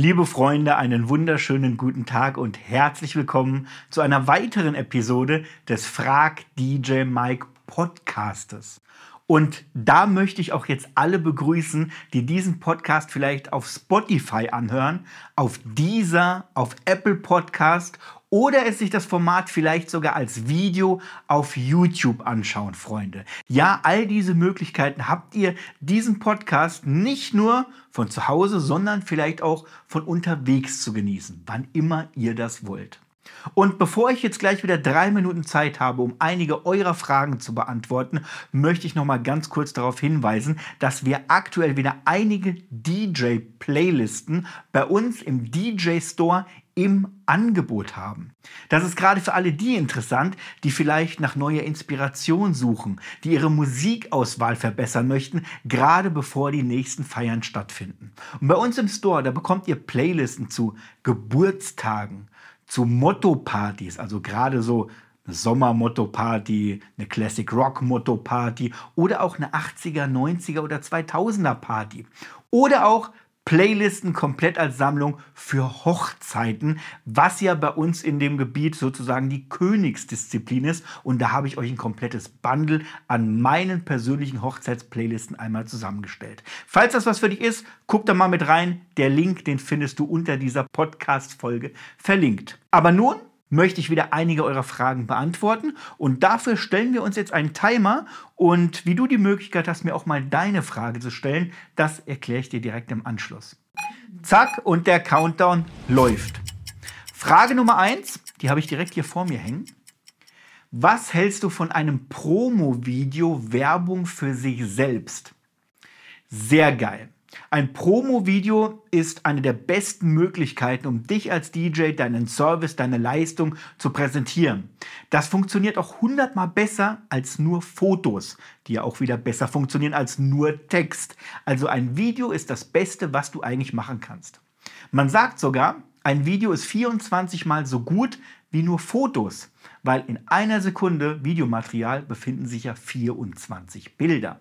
Liebe Freunde, einen wunderschönen guten Tag und herzlich willkommen zu einer weiteren Episode des Frag DJ Mike Podcastes. Und da möchte ich auch jetzt alle begrüßen, die diesen Podcast vielleicht auf Spotify anhören, auf dieser, auf Apple Podcast oder es sich das Format vielleicht sogar als Video auf YouTube anschauen, Freunde. Ja, all diese Möglichkeiten habt ihr, diesen Podcast nicht nur von zu Hause, sondern vielleicht auch von unterwegs zu genießen, wann immer ihr das wollt. Und bevor ich jetzt gleich wieder drei Minuten Zeit habe, um einige eurer Fragen zu beantworten, möchte ich noch mal ganz kurz darauf hinweisen, dass wir aktuell wieder einige DJ-Playlisten bei uns im DJ Store im Angebot haben. Das ist gerade für alle die interessant, die vielleicht nach neuer Inspiration suchen, die ihre Musikauswahl verbessern möchten, gerade bevor die nächsten Feiern stattfinden. Und bei uns im Store, da bekommt ihr Playlisten zu Geburtstagen, zu Motto-Partys, also gerade so eine Sommer-Motto-Party, eine Classic Rock-Motto-Party oder auch eine 80er, 90er oder 2000er Party. Oder auch Playlisten komplett als Sammlung für Hochzeiten, was ja bei uns in dem Gebiet sozusagen die Königsdisziplin ist. Und da habe ich euch ein komplettes Bundle an meinen persönlichen Hochzeitsplaylisten einmal zusammengestellt. Falls das was für dich ist, guck da mal mit rein. Der Link, den findest du unter dieser Podcast-Folge verlinkt. Aber nun möchte ich wieder einige eurer Fragen beantworten. Und dafür stellen wir uns jetzt einen Timer. Und wie du die Möglichkeit hast, mir auch mal deine Frage zu stellen, das erkläre ich dir direkt im Anschluss. Zack, und der Countdown läuft. Frage Nummer eins, die habe ich direkt hier vor mir hängen. Was hältst du von einem Promo-Video Werbung für sich selbst? Sehr geil. Ein Promo-Video ist eine der besten Möglichkeiten, um dich als DJ, deinen Service, deine Leistung zu präsentieren. Das funktioniert auch hundertmal besser als nur Fotos, die ja auch wieder besser funktionieren als nur Text. Also ein Video ist das Beste, was du eigentlich machen kannst. Man sagt sogar, ein Video ist 24 mal so gut wie nur Fotos, weil in einer Sekunde Videomaterial befinden sich ja 24 Bilder.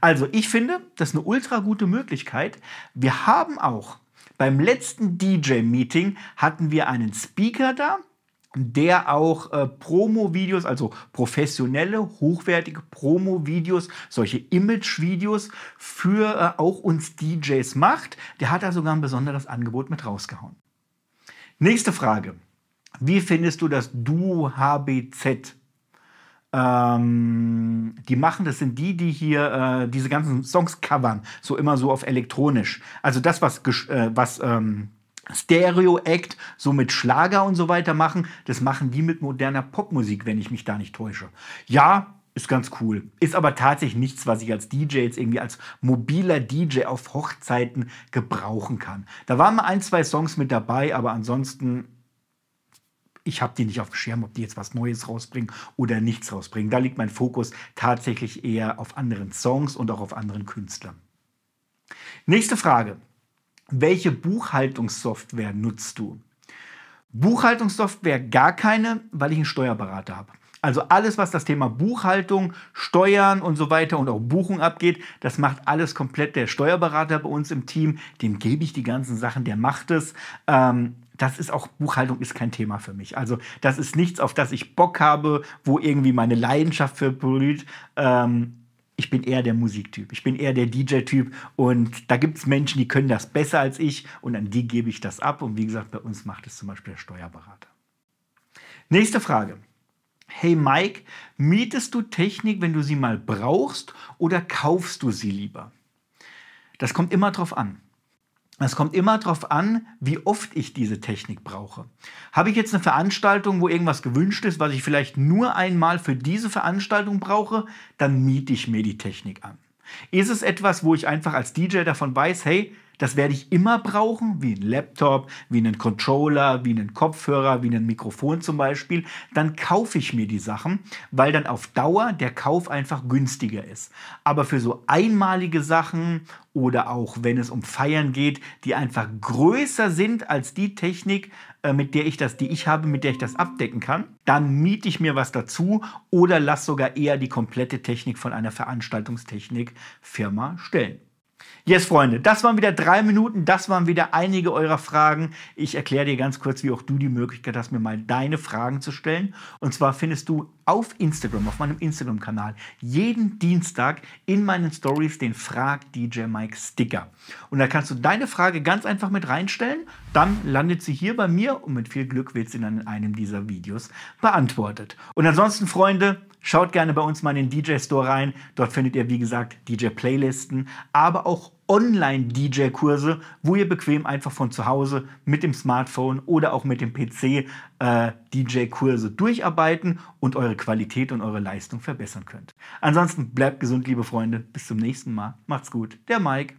Also ich finde, das ist eine ultra gute Möglichkeit. Wir haben auch beim letzten DJ-Meeting hatten wir einen Speaker da, der auch äh, Promo-Videos, also professionelle, hochwertige Promo-Videos, solche Image-Videos für äh, auch uns DJs macht. Der hat da sogar ein besonderes Angebot mit rausgehauen. Nächste Frage. Wie findest du das Duo HBZ? Ähm, die machen, das sind die, die hier äh, diese ganzen Songs covern, so immer so auf elektronisch. Also das, was, äh, was ähm, Stereo Act so mit Schlager und so weiter machen, das machen die mit moderner Popmusik, wenn ich mich da nicht täusche. Ja, ist ganz cool. Ist aber tatsächlich nichts, was ich als DJ jetzt irgendwie als mobiler DJ auf Hochzeiten gebrauchen kann. Da waren mal ein, zwei Songs mit dabei, aber ansonsten ich habe die nicht auf dem Schirm, ob die jetzt was Neues rausbringen oder nichts rausbringen. Da liegt mein Fokus tatsächlich eher auf anderen Songs und auch auf anderen Künstlern. Nächste Frage. Welche Buchhaltungssoftware nutzt du? Buchhaltungssoftware gar keine, weil ich einen Steuerberater habe. Also alles, was das Thema Buchhaltung, Steuern und so weiter und auch Buchung abgeht, das macht alles komplett der Steuerberater bei uns im Team. Dem gebe ich die ganzen Sachen, der macht es. Ähm, das ist auch, Buchhaltung ist kein Thema für mich. Also das ist nichts, auf das ich Bock habe, wo irgendwie meine Leidenschaft für blüht. Ähm, ich bin eher der Musiktyp, ich bin eher der DJ-Typ und da gibt es Menschen, die können das besser als ich und an die gebe ich das ab. Und wie gesagt, bei uns macht es zum Beispiel der Steuerberater. Nächste Frage. Hey Mike, mietest du Technik, wenn du sie mal brauchst oder kaufst du sie lieber? Das kommt immer drauf an. Es kommt immer darauf an, wie oft ich diese Technik brauche. Habe ich jetzt eine Veranstaltung, wo irgendwas gewünscht ist, was ich vielleicht nur einmal für diese Veranstaltung brauche, dann miete ich mir die Technik an. Ist es etwas, wo ich einfach als DJ davon weiß, hey, das werde ich immer brauchen, wie ein Laptop, wie einen Controller, wie einen Kopfhörer, wie ein Mikrofon zum Beispiel. Dann kaufe ich mir die Sachen, weil dann auf Dauer der Kauf einfach günstiger ist. Aber für so einmalige Sachen oder auch wenn es um Feiern geht, die einfach größer sind als die Technik, äh, mit der ich das, die ich habe, mit der ich das abdecken kann, dann miete ich mir was dazu oder lasse sogar eher die komplette Technik von einer Veranstaltungstechnikfirma stellen. Yes, Freunde, das waren wieder drei Minuten, das waren wieder einige eurer Fragen. Ich erkläre dir ganz kurz, wie auch du die Möglichkeit hast, mir mal deine Fragen zu stellen. Und zwar findest du auf Instagram, auf meinem Instagram-Kanal, jeden Dienstag in meinen Stories den Frag DJ Mike Sticker. Und da kannst du deine Frage ganz einfach mit reinstellen. Dann landet sie hier bei mir und mit viel Glück wird sie dann in einem dieser Videos beantwortet. Und ansonsten, Freunde, Schaut gerne bei uns mal in den DJ Store rein. Dort findet ihr, wie gesagt, DJ-Playlisten, aber auch Online-DJ-Kurse, wo ihr bequem einfach von zu Hause mit dem Smartphone oder auch mit dem PC äh, DJ-Kurse durcharbeiten und eure Qualität und eure Leistung verbessern könnt. Ansonsten bleibt gesund, liebe Freunde. Bis zum nächsten Mal. Macht's gut. Der Mike.